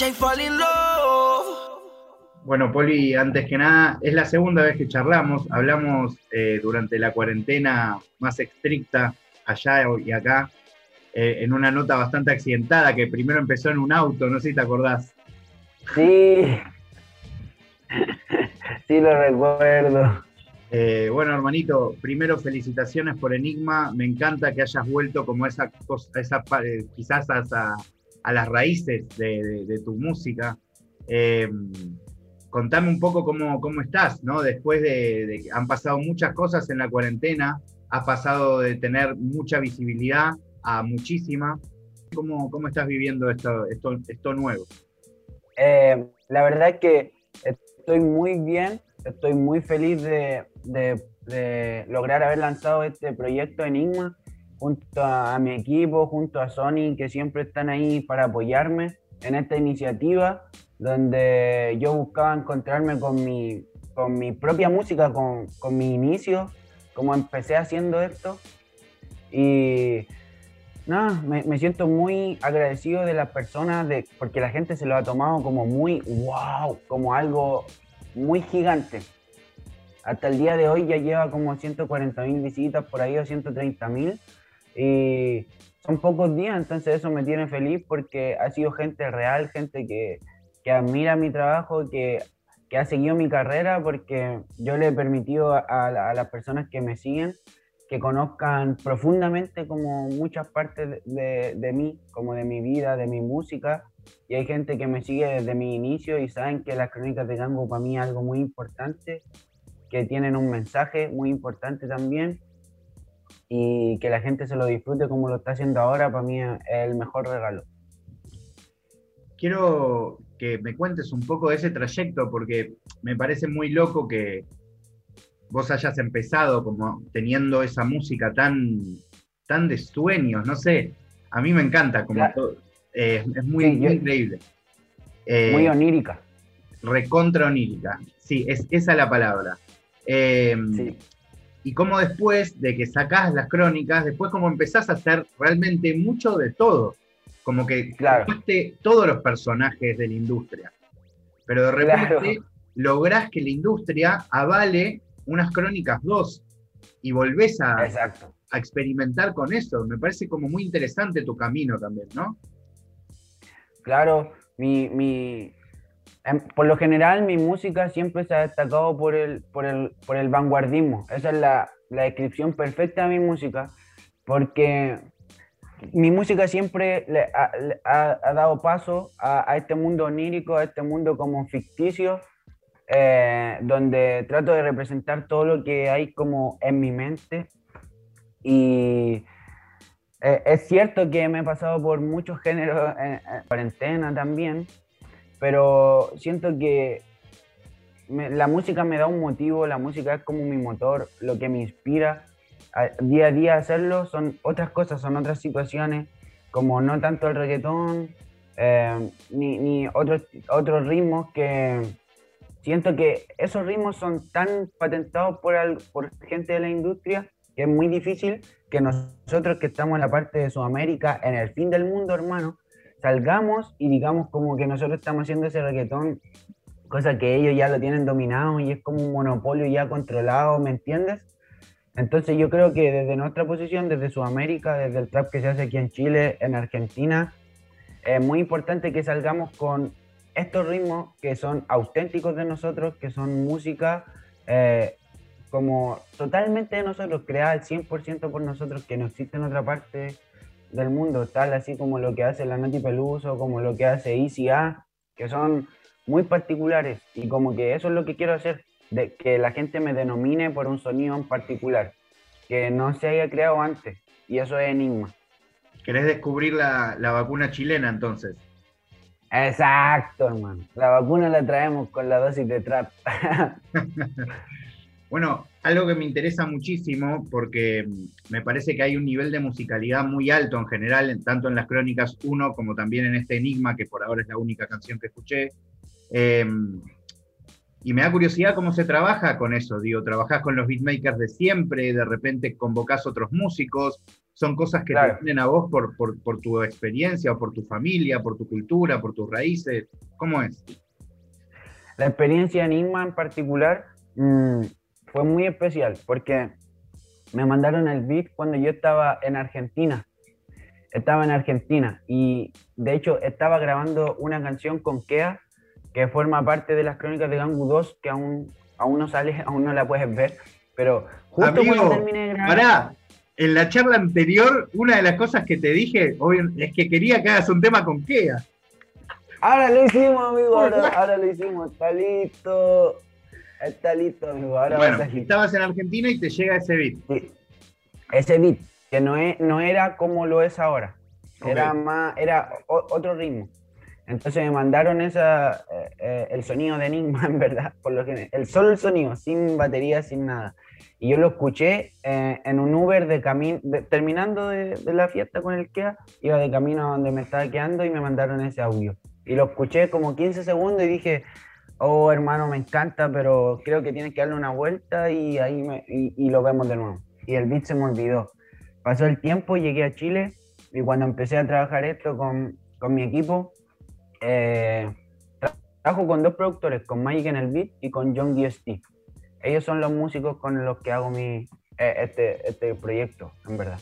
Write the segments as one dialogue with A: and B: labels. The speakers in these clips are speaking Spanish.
A: DJ Fall in Love.
B: Bueno, Poli, antes que nada, es la segunda vez que charlamos. Hablamos eh, durante la cuarentena más estricta allá y acá, eh, en una nota bastante accidentada que primero empezó en un auto, no sé si te acordás.
C: Sí, sí lo recuerdo.
B: Eh, bueno, hermanito, primero felicitaciones por Enigma. Me encanta que hayas vuelto como esa cosa, esa, quizás a, a, las raíces de, tu música contame un poco cómo, cómo estás, ¿no? Después de, que han pasado muchas cosas en la cuarentena, has pasado de tener mucha visibilidad a muchísima. ¿Cómo, cómo estás viviendo esto, esto, esto nuevo?
C: Eh, la verdad es que estoy muy bien, estoy muy feliz de, de, de, lograr haber lanzado este proyecto Enigma junto a mi equipo, junto a Sony, que siempre están ahí para apoyarme en esta iniciativa donde yo buscaba encontrarme con mi, con mi propia música, con, con mi inicio, como empecé haciendo esto. Y nada, me, me, siento muy agradecido de las personas, de, porque la gente se lo ha tomado como muy wow, como algo muy gigante. Hasta el día de hoy ya lleva como 140 mil visitas, por ahí o 130 mil. Y son pocos días, entonces eso me tiene feliz porque ha sido gente real, gente que, que admira mi trabajo, que, que, ha seguido mi carrera, porque yo le he permitido a, las personas que me siguen que conozcan profundamente como muchas partes de, de, mí, como de mi vida, de mi música. Y hay gente que me sigue desde mi inicio y saben que las crónicas de Gango para mí es algo muy importante, que tienen un mensaje muy importante también y que la gente se lo disfrute como lo está haciendo ahora, para mí es el mejor regalo.
B: Quiero que me cuentes un poco de ese trayecto, porque me parece muy loco que vos hayas empezado como teniendo esa música tan, tan de sueños, no sé, a mí me encanta, como todo, eh, es muy, increíble.
C: muy eh, onírica.
B: Recontra onírica, sí, es esa la palabra. Eh, y cómo después de que sacás las crónicas, después como empezás a hacer realmente mucho de todo. Como que
C: claro.
B: todos los personajes de la industria. Pero de repente lográs que la industria avale unas crónicas dos y volvés a, a experimentar con eso. Me parece como muy interesante tu camino también, ¿no?
C: Claro, mi, mi, por lo general mi música siempre se ha destacado por el, por el, por el vanguardismo. Esa es la, la descripción perfecta de mi música, porque mi música siempre le ha, dado paso a, este mundo onírico, a este mundo como ficticio, eh, donde trato de representar todo lo que hay como en mi mente. Y eh, es cierto que me he pasado por muchos géneros en, cuarentena también, pero siento que la música me da un motivo, la música es como mi motor, lo que me inspira día a día hacerlo son otras cosas, son otras situaciones, como no tanto el reggaetón, eh, ni, ni, otros, otros ritmos que siento que esos ritmos son tan patentados por, por gente de la industria que es muy difícil que nosotros que estamos en la parte de Sudamérica, en el fin del mundo, hermano, salgamos y digamos como que nosotros estamos haciendo ese reggaetón, cosa que ellos ya lo tienen dominado y es como un monopolio ya controlado, ¿me entiendes? Entonces yo creo que desde nuestra posición, desde Sudamérica, desde el trap que se hace aquí en Chile, en Argentina, es muy importante que salgamos con estos ritmos que son auténticos de nosotros, que son música eh, como totalmente de nosotros, creada al 100% por nosotros, que no existe en otra parte del mundo, tal así como lo que hace la Nati Peluso, como lo que hace Easy A, que son muy particulares y como que eso es lo que quiero hacer, de que la gente me denomine por un sonido en particular, que no se haya creado antes, y eso es enigma.
B: ¿Querés descubrir la, la vacuna chilena entonces?
C: Exacto, hermano. La vacuna la traemos con la dosis de trap.
B: bueno, algo que me interesa muchísimo, porque me parece que hay un nivel de musicalidad muy alto en general, tanto en las Crónicas 1 como también en este Enigma, que por ahora es la única canción que escuché. Eh, y me da curiosidad cómo se trabaja con eso, digo, trabajás con los beatmakers de siempre, de repente convocás otros músicos, son cosas que
C: Claro.
B: te vienen a vos por, por, por tu experiencia o por tu familia, por tu cultura, por tus raíces. ¿Cómo es?
C: La experiencia en Enigma en particular mm, fue muy especial porque me mandaron el beat cuando yo estaba en Argentina. Estaba en Argentina y de hecho estaba grabando una canción con Kea que forma parte de las crónicas de Gangu 2 que aún, aún no sale, aún no la puedes ver. Pero justo
B: Amigo,
C: cuando terminé de grabar...
B: Pará, en la charla anterior, una de las cosas que te dije obvio, es que quería que hagas un tema con Kea.
C: Ahora lo hicimos, amigo, ahora, ahora lo hicimos, está listo. Está listo, amigo, ahora a
B: Bueno,
C: salir.
B: estabas en Argentina y te llega ese beat.
C: Sí. Ese beat, que no, es, no era como lo es ahora. Era
B: Ok.
C: más, era o- otro ritmo. Entonces me mandaron esa, eh, eh, el sonido de Enigma, en verdad, por lo que el solo el sonido, sin batería, sin nada. Y yo lo escuché eh, en un Uber de camino, terminando de, de la fiesta con el Kea, iba de camino a donde me estaba quedando y me mandaron ese audio. Y lo escuché como 15 segundos y dije, oh hermano, me encanta, pero creo que tienes que darle una vuelta y ahí me- y, lo vemos de nuevo. Y el beat se me olvidó. Pasó el tiempo, llegué a Chile y cuando empecé a trabajar esto con, con mi equipo, eh, tra- trabajo con dos productores, con Mike en el beat y con John DST. Ellos son los músicos con los que hago mi, eh, este, este proyecto, en verdad.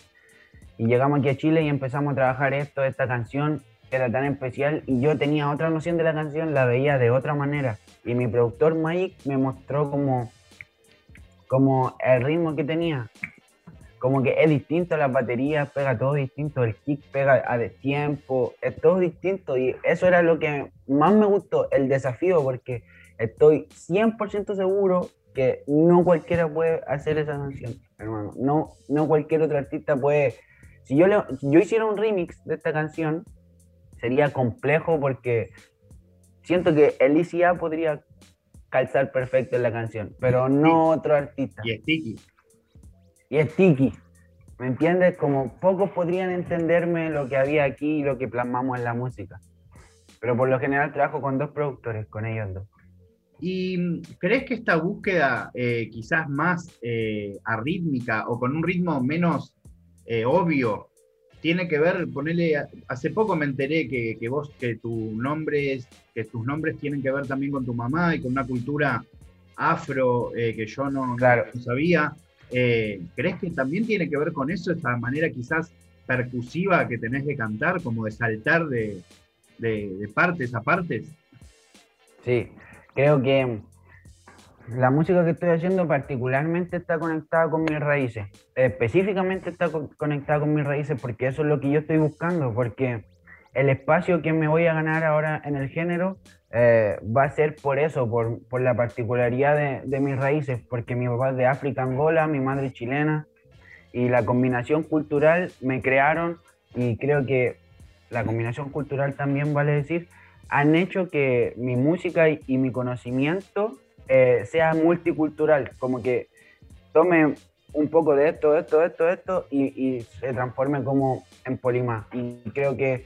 C: Y llegamos aquí a Chile y empezamos a trabajar esto, esta canción era tan especial y yo tenía otra noción de la canción, la veía de otra manera. Y mi productor Mike me mostró como, como el ritmo que tenía. Como que es distinto, las baterías pega todo distinto, el kick pega a destiempo, es todo distinto. Y eso era lo que más me gustó, el desafío, porque estoy 100% seguro que no cualquiera puede hacer esa canción, hermano. No, no cualquier otro artista puede. Si yo, le- si yo hiciera un remix de esta canción, sería complejo porque siento que Alicia podría calzar perfecto en la canción, pero no otro artista.
B: Y Sticky.
C: Y es tiki, ¿me entiendes? Como pocos podrían entenderme lo que había aquí y lo que plasmamos en la música. Pero por lo general trabajo con dos productores, con ellos dos.
B: ¿Y crees que esta búsqueda eh, quizás más eh, arrítmica o con un ritmo menos eh, obvio tiene que ver, ponele, hace poco me enteré que, que vos, que tu nombre es, que tus nombres tienen que ver también con tu mamá y con una cultura afro eh, que yo no,
C: Claro.
B: no sabía. Eh, ¿Crees que también tiene que ver con eso, esa manera quizás percusiva que tenés de cantar, como de saltar de, de- de partes a partes?
C: Sí, creo que la música que estoy haciendo particularmente está conectada con mis raíces. Específicamente está co- conectada con mis raíces porque eso es lo que yo estoy buscando, porque el espacio que me voy a ganar ahora en el género eh, va a ser por eso, por, por la particularidad de, de mis raíces, porque mi papá es de África, Angola, mi madre es chilena, y la combinación cultural me crearon, y creo que la combinación cultural también vale decir, han hecho que mi música y, y mi conocimiento eh, sea multicultural, como que tome un poco de esto, esto, esto, esto y, y se transforme como en polimás. Y creo que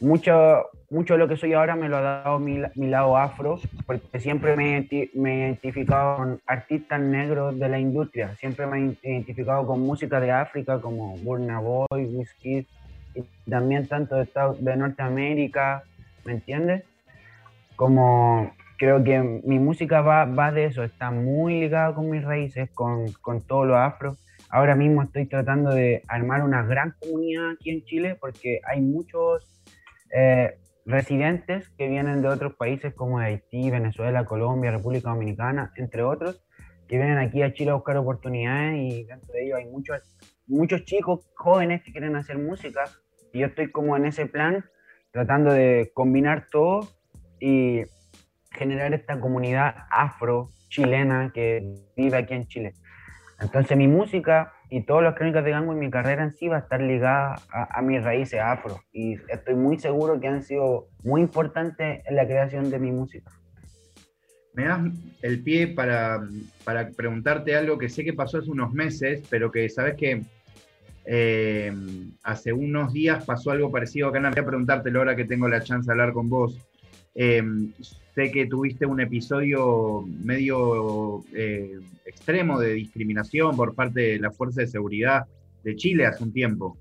C: mucho, mucho de lo que soy ahora me lo ha dado mi, mi lado afro, porque siempre me, me he identificado con artistas negros de la industria, siempre me he identificado con música de África como Burna Boy, Wizkid, y también tanto de, Estados- de Norteamérica, ¿me entiendes? Como creo que mi música va, va de eso, está muy ligada con mis raíces, con, con todo lo afro. Ahora mismo estoy tratando de armar una gran comunidad aquí en Chile porque hay muchos eh, residentes que vienen de otros países como Haití, Venezuela, Colombia, República Dominicana, entre otros, que vienen aquí a Chile a buscar oportunidades y dentro de ellos hay muchos, muchos chicos jóvenes que quieren hacer música y yo estoy como en ese plan tratando de combinar todo y generar esta comunidad afro chilena que vive aquí en Chile. Entonces mi música y todas las crónicas de Gango y mi carrera en sí va a estar ligada a, a mis raíces afro y estoy muy seguro que han sido muy importantes en la creación de mi música.
B: Me das el pie para, para preguntarte algo que sé que pasó hace unos meses, pero que sabes que eh, hace unos días pasó algo parecido acá en Argentina. Preguntártelo ahora que tengo la chance de hablar con vos. Eh, sé que tuviste un episodio medio eh, extremo de discriminación por parte de la Fuerza de Seguridad de Chile hace un tiempo.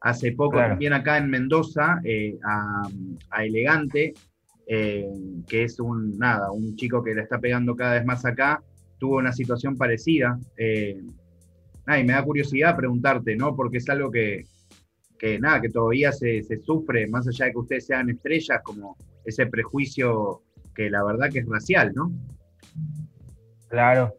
B: Hace poco también acá en Mendoza, eh, a, Elegante, eh, que es un, nada, un chico que le está pegando cada vez más acá, tuvo una situación parecida. Eh, y me da curiosidad preguntarte, ¿no? Porque es algo que, que nada, que todavía se, se, sufre, más allá de que ustedes sean estrellas, como ese prejuicio que la verdad que es racial, ¿no?
C: Claro,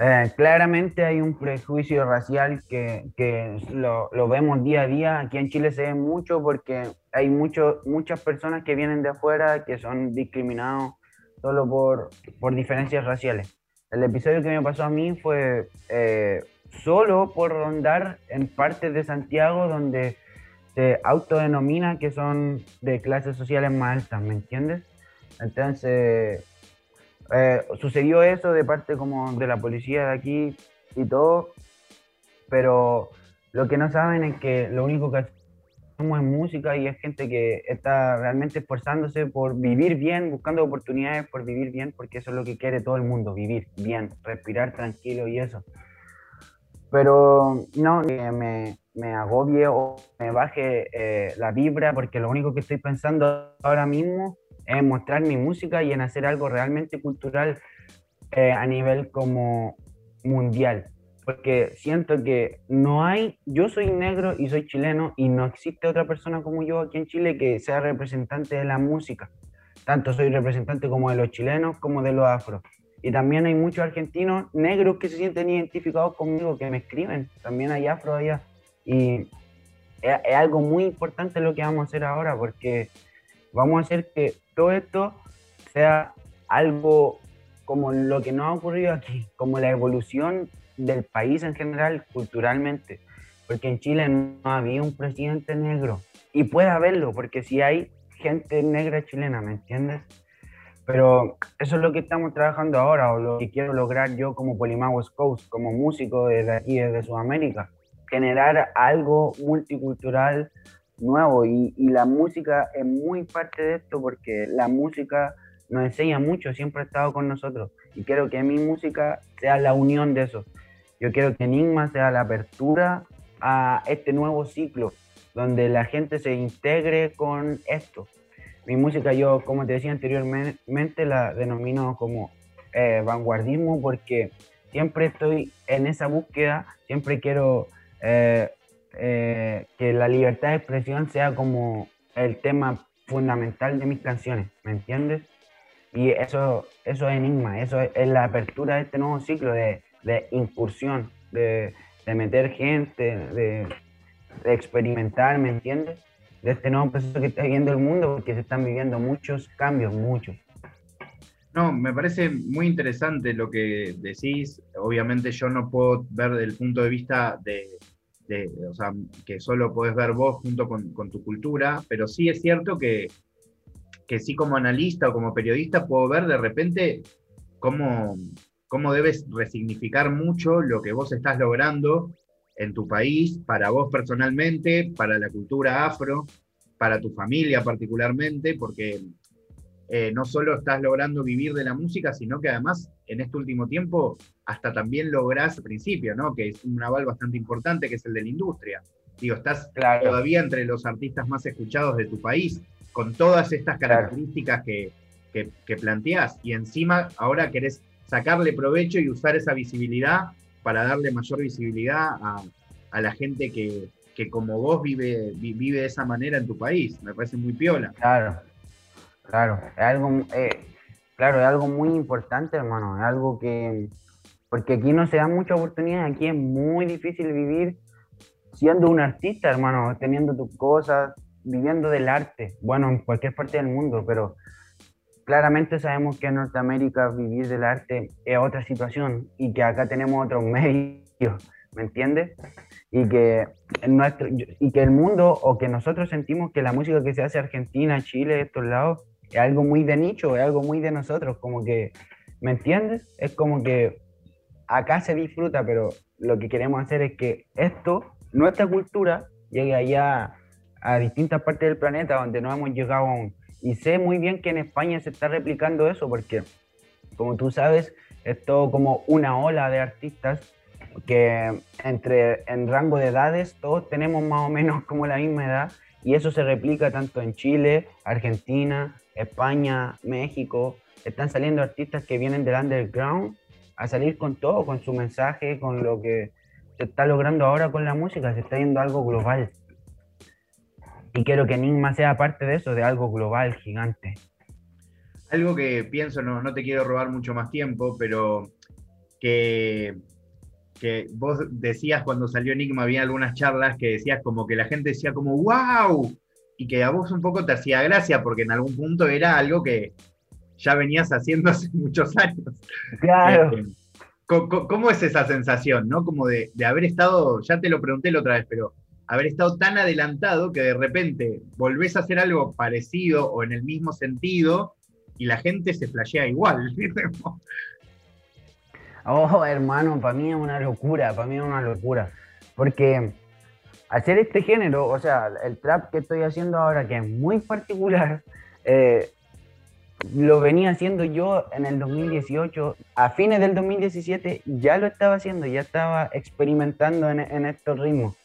C: eh, claramente hay un prejuicio racial que, que lo, vemos día a día. Aquí en Chile se ve mucho porque hay mucho, muchas personas que vienen de afuera que son discriminados solo por, por diferencias raciales. El episodio que me pasó a mí fue eh, solo por rondar en partes de Santiago donde se autodenomina que son de clases sociales más altas, ¿me entiendes? Entonces, eh, sucedió eso de parte como de la policía de aquí y todo, pero lo que no saben es que lo único que hacemos es música y es gente que está realmente esforzándose por vivir bien, buscando oportunidades por vivir bien, porque eso es lo que quiere todo el mundo, vivir bien, respirar tranquilo y eso. Pero no me, me agobie o me baje eh, la vibra, porque lo único que estoy pensando ahora mismo en mostrar mi música y en hacer algo realmente cultural eh, a nivel como mundial. Porque siento que no hay, yo soy negro y soy chileno y no existe otra persona como yo aquí en Chile que sea representante de la música. Tanto soy representante como de los chilenos como de los afro. Y también hay muchos argentinos negros que se sienten identificados conmigo, que me escriben. También hay afro allá. Y es, es algo muy importante lo que vamos a hacer ahora porque vamos a hacer que todo esto sea algo como lo que no ha ocurrido aquí, como la evolución del país en general culturalmente, porque en Chile no había un presidente negro y puede haberlo, porque si hay gente negra chilena, ¿me entiendes? Pero eso es lo que estamos trabajando ahora, o lo que quiero lograr yo como Polimagos Coast, como músico desde aquí, desde Sudamérica. Generar algo multicultural, nuevo y, la música es muy parte de esto porque la música nos enseña mucho, siempre ha estado con nosotros y quiero que mi música sea la unión de eso. Yo quiero que Enigma sea la apertura a este nuevo ciclo donde la gente se integre con esto. Mi música yo, como te decía anteriormente, la denomino como eh, vanguardismo porque siempre estoy en esa búsqueda, siempre quiero eh, eh, que la libertad de expresión sea como el tema fundamental de mis canciones, ¿me entiendes? Y eso, eso es enigma, eso es, la apertura de este nuevo ciclo de, de incursión, de, de, meter gente, de, de, experimentar, ¿me entiendes? De este nuevo proceso que está viviendo el mundo, porque se están viviendo muchos cambios, muchos.
B: No, me parece muy interesante lo que decís. Obviamente yo no puedo ver desde el punto de vista de, o sea, que solo podés ver vos junto con, tu cultura, pero sí es cierto que, que, sí como analista o como periodista puedo ver de repente cómo, cómo debes resignificar mucho lo que vos estás logrando en tu país, para vos personalmente, para la cultura afro, para tu familia particularmente, porque eh, no solo estás logrando vivir de la música, sino que además en este último tiempo hasta también lográs al principio, ¿no? Que es un aval bastante importante, que es el de la industria. Digo, estás todavía entre los artistas más escuchados de tu país, con todas estas características que, que, planteás, y encima ahora querés sacarle provecho y usar esa visibilidad para darle mayor visibilidad a, a la gente que, que, como vos vive, vive de esa manera en tu país. Me parece muy piola.
C: Claro, Claro, es algo, eh, claro, es algo muy importante, hermano. Es algo que, porque aquí no se dan muchas oportunidades, aquí es muy difícil vivir siendo un artista, hermano, teniendo tus cosas, viviendo del arte, bueno, en cualquier parte del mundo, pero claramente sabemos que en Norteamérica vivir del arte es otra situación y que acá tenemos otros medios, ¿me entiendes? Y que, nuestro, y que el mundo o que nosotros sentimos que la música que se hace en Argentina, Chile, estos lados, es algo muy de nicho, es algo muy de nosotros, como que, ¿me entiendes? Es como que acá se disfruta, pero lo que queremos hacer es que esto, nuestra cultura, llegue allá a distintas partes del planeta donde no hemos llegado aún. Y sé muy bien que en España se está replicando eso, porque, como tú sabes, es todo como una ola de artistas que entre en rango de edades todos tenemos más o menos como la misma edad y eso se replica tanto en Chile, Argentina, España, México. Están saliendo artistas que vienen del underground a salir con todo, con su mensaje, con lo que se está logrando ahora con la música, se está yendo algo global. Y quiero que Enigma sea parte de eso, de algo global, gigante.
B: Algo que pienso, no, no te quiero robar mucho más tiempo, pero que, que vos decías cuando salió Enigma, había algunas charlas que decías como que la gente decía como, wow, y que a vos un poco te hacía gracia, porque en algún punto era algo que ya venías haciendo hace muchos años.
C: Claro.
B: Este, ¿Cómo, es esa sensación, no? Como de, de haber estado, ya te lo pregunté la otra vez, pero haber estado tan adelantado que de repente volvés a hacer algo parecido o en el mismo sentido y la gente se flashea igual.
C: oh, hermano, para mí es una locura, para mí es una locura. Porque hacer este género, o sea, el trap que estoy haciendo ahora, que es muy particular, eh, lo venía haciendo yo en el 2018, a fines del 2017 ya lo estaba haciendo, ya estaba experimentando en, en estos ritmos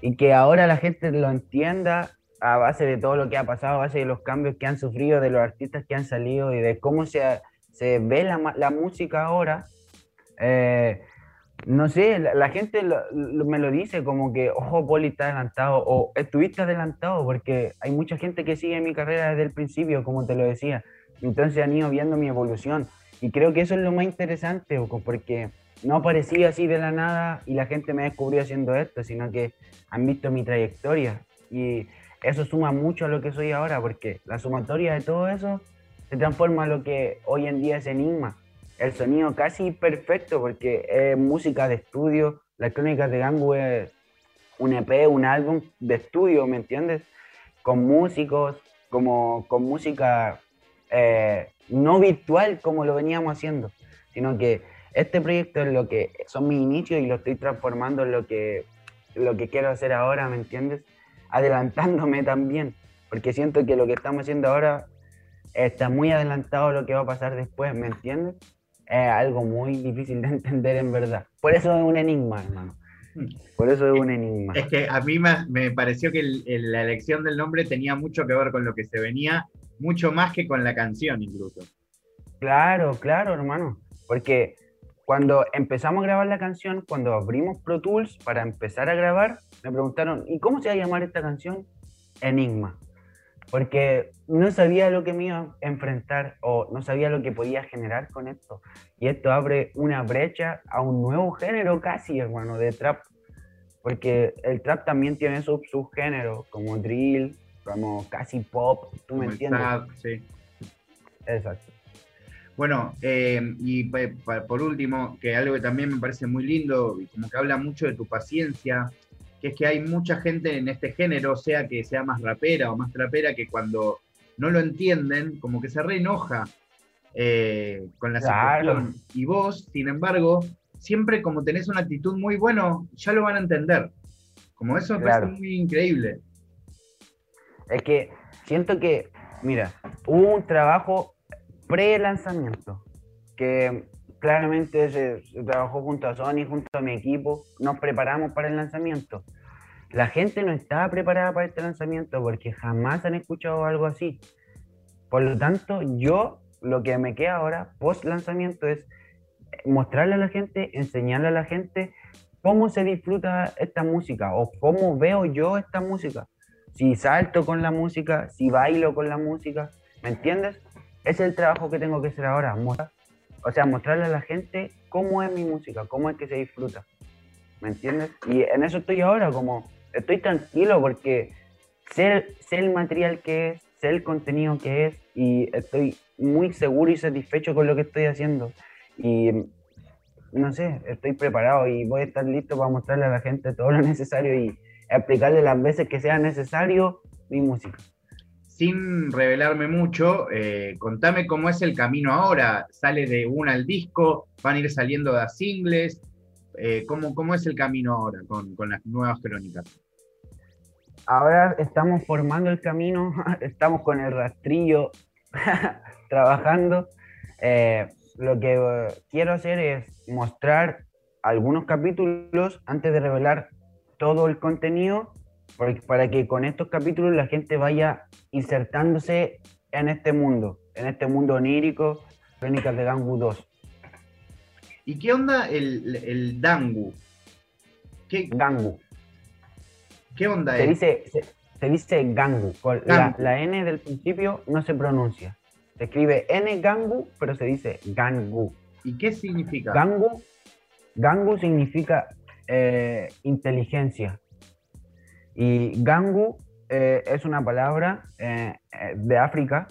C: y que ahora la gente lo entienda a base de todo lo que ha pasado, a base de los cambios que han sufrido, de los artistas que han salido y de cómo se, se ve la, la música ahora. Eh, no sé, la, gente me lo dice como que, ojo, Poli está adelantado o estuviste adelantado porque hay mucha gente que sigue mi carrera desde el principio, como te lo decía. Entonces han ido viendo mi evolución y creo que eso es lo más interesante, porque no aparecí así de la nada y la gente me descubrió haciendo esto, sino que han visto mi trayectoria y eso suma mucho a lo que soy ahora, porque la sumatoria de todo eso se transforma en lo que hoy en día es Enigma. El sonido casi perfecto, porque es música de estudio, la crónica de Gangu es un EP, un álbum de estudio, ¿me entiendes? Con músicos, como con música eh, no virtual como lo veníamos haciendo, sino que este proyecto es lo que son mis inicios y lo estoy transformando en lo que, lo que quiero hacer ahora, ¿me entiendes? Adelantándome también, porque siento que lo que estamos haciendo ahora está muy adelantado a lo que va a pasar después, ¿me entiendes? Es algo muy difícil de entender en verdad. Por eso es un enigma, hermano. Por eso es un enigma.
B: Es que a mí me, pareció que la elección del nombre tenía mucho que ver con lo que se venía, mucho más que con la canción incluso.
C: Claro, claro, hermano. Porque cuando empezamos a grabar la canción, cuando abrimos Pro Tools para empezar a grabar, me preguntaron, ¿y cómo se va a llamar esta canción? Enigma. Porque no sabía lo que me iba a enfrentar o no sabía lo que podía generar con esto. Y esto abre una brecha a un nuevo género casi, hermano, de trap. Porque el trap también tiene sus subgéneros, como drill, como casi pop, ¿tú me entiendes?
B: sí.
C: Exacto.
B: Bueno, eh, y por último, que algo que también me parece muy lindo y como que habla mucho de tu paciencia, que es que hay mucha gente en este género, sea que sea más rapera o más trapera, que cuando no lo entienden, como que se reenoja eh, con la situación. Y vos, sin embargo, siempre como tenés una actitud muy bueno, ya lo van a entender. Como eso me parece muy increíble.
C: Es que siento que, mira, hubo un trabajo pre-lanzamiento, que claramente se, trabajó junto a Sony, junto a mi equipo, nos preparamos para el lanzamiento. La gente no estaba preparada para este lanzamiento porque jamás han escuchado algo así. Por lo tanto, yo lo que me queda ahora, post lanzamiento, es mostrarle a la gente, enseñarle a la gente cómo se disfruta esta música o cómo veo yo esta música. Si salto con la música, si bailo con la música, ¿me entiendes? Ese es el trabajo que tengo que hacer ahora. O sea, mostrarle a la gente cómo es mi música, cómo es que se disfruta. ¿Me entiendes? Y en eso estoy ahora, como estoy tranquilo porque sé, el material que es, sé el contenido que es y estoy muy seguro y satisfecho con lo que estoy haciendo. Y no sé, estoy preparado y voy a estar listo para mostrarle a la gente todo lo necesario y explicarle las veces que sea necesario mi música
B: sin revelarme mucho, eh, contame cómo es el camino ahora. ¿Sale de una al disco? ¿Van a ir saliendo de singles? Eh, ¿cómo, ¿cómo, es el camino ahora con, con, las nuevas crónicas?
C: Ahora estamos formando el camino, estamos con el rastrillo trabajando. Eh, lo que quiero hacer es mostrar algunos capítulos antes de revelar todo el contenido, para que con estos capítulos la gente vaya insertándose en este mundo, en este mundo onírico, Crónicas de Gangu 2.
B: ¿Y qué onda el, el Dangu?
C: ¿Qué, Gangu.
B: ¿Qué onda
C: se Dice, se, dice Gangu. La, la, N del principio no se pronuncia. Se escribe N Gangu, pero se dice Gangu.
B: ¿Y qué significa?
C: Gangu, Gangu significa eh, inteligencia. Y Gangu eh, es una palabra eh, de África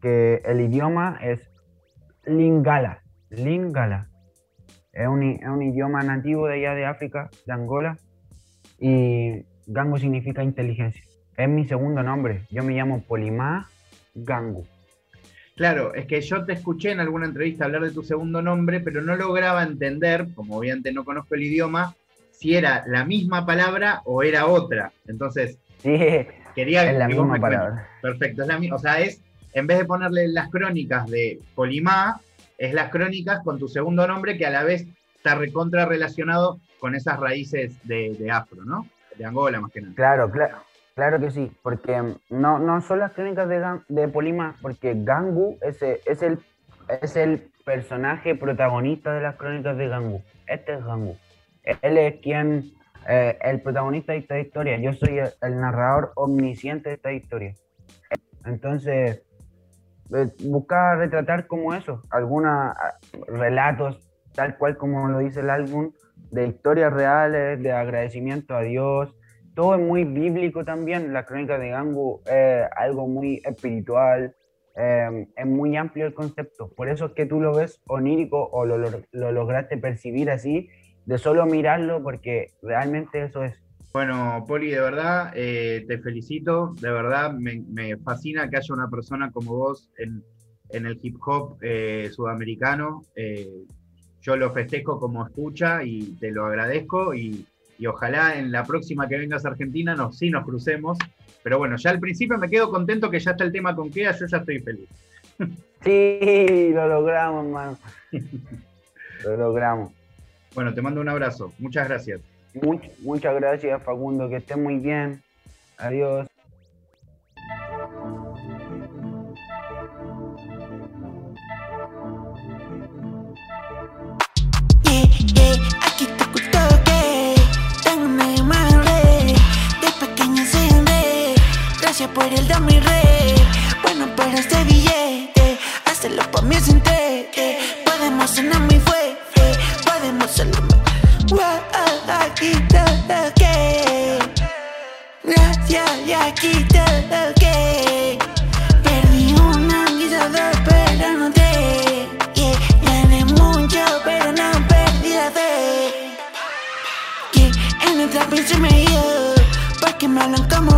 C: que el idioma es Lingala. Lingala. Es un, es un, idioma nativo de allá de África, de Angola. Y Gangu significa inteligencia. Es mi segundo nombre. Yo me llamo Polimá Gangu.
B: Claro, es que yo te escuché en alguna entrevista hablar de tu segundo nombre, pero no lograba entender, como obviamente no conozco el idioma, si era la misma palabra o era otra. Entonces,
C: sí, quería es la misma palabra.
B: Perfecto, es la misma. O sea, es, en vez de ponerle las crónicas de Polimá, es las crónicas con tu segundo nombre que a la vez está recontra relacionado con esas raíces de, de afro, ¿no? De Angola más que nada.
C: Claro, claro. Claro que sí, porque no, no son las crónicas de, de Polima, porque Gangu es, es, el, es el personaje protagonista de las crónicas de Gangu. Este es Gangu. Él es quien, eh, el protagonista de esta historia. Yo soy el, narrador omnisciente de esta historia. Entonces, eh, buscar retratar como eso, algunos relatos, tal cual como lo dice el álbum, de historias reales, de agradecimiento a Dios, todo es muy bíblico también. La crónica de Gangu es algo muy espiritual, em, es muy amplio el concepto. Por eso es que tú lo ves onírico o lo, lograste percibir así, de solo mirarlo, porque realmente eso es.
B: Bueno, Poli, de verdad eh, te felicito, de verdad me, fascina que haya una persona como vos en, el hip hop eh, sudamericano. Eh, yo lo festejo como escucha y te lo agradezco y, y ojalá en la próxima que vengas a Argentina nos, sí nos crucemos. Pero bueno, ya al principio me quedo contento que ya está el tema con Kea, yo ya estoy feliz.
C: Sí, lo logramos, hermano. Lo logramos.
B: Bueno, te mando un abrazo. Muchas gracias.
C: muchas gracias, Facundo. Que esté muy bien. Adiós.
A: por el de mi rey. Bueno, para este billete, hacerlo por mi senté. Podemos cenar muy fuerte, hacerlo. Aquí todo que. Gracias, y aquí todo que. Perdí una guisada, pero no te. Yeah, gané mucho, pero no perdí la fe. Que en el trap se me dio, porque me hablan como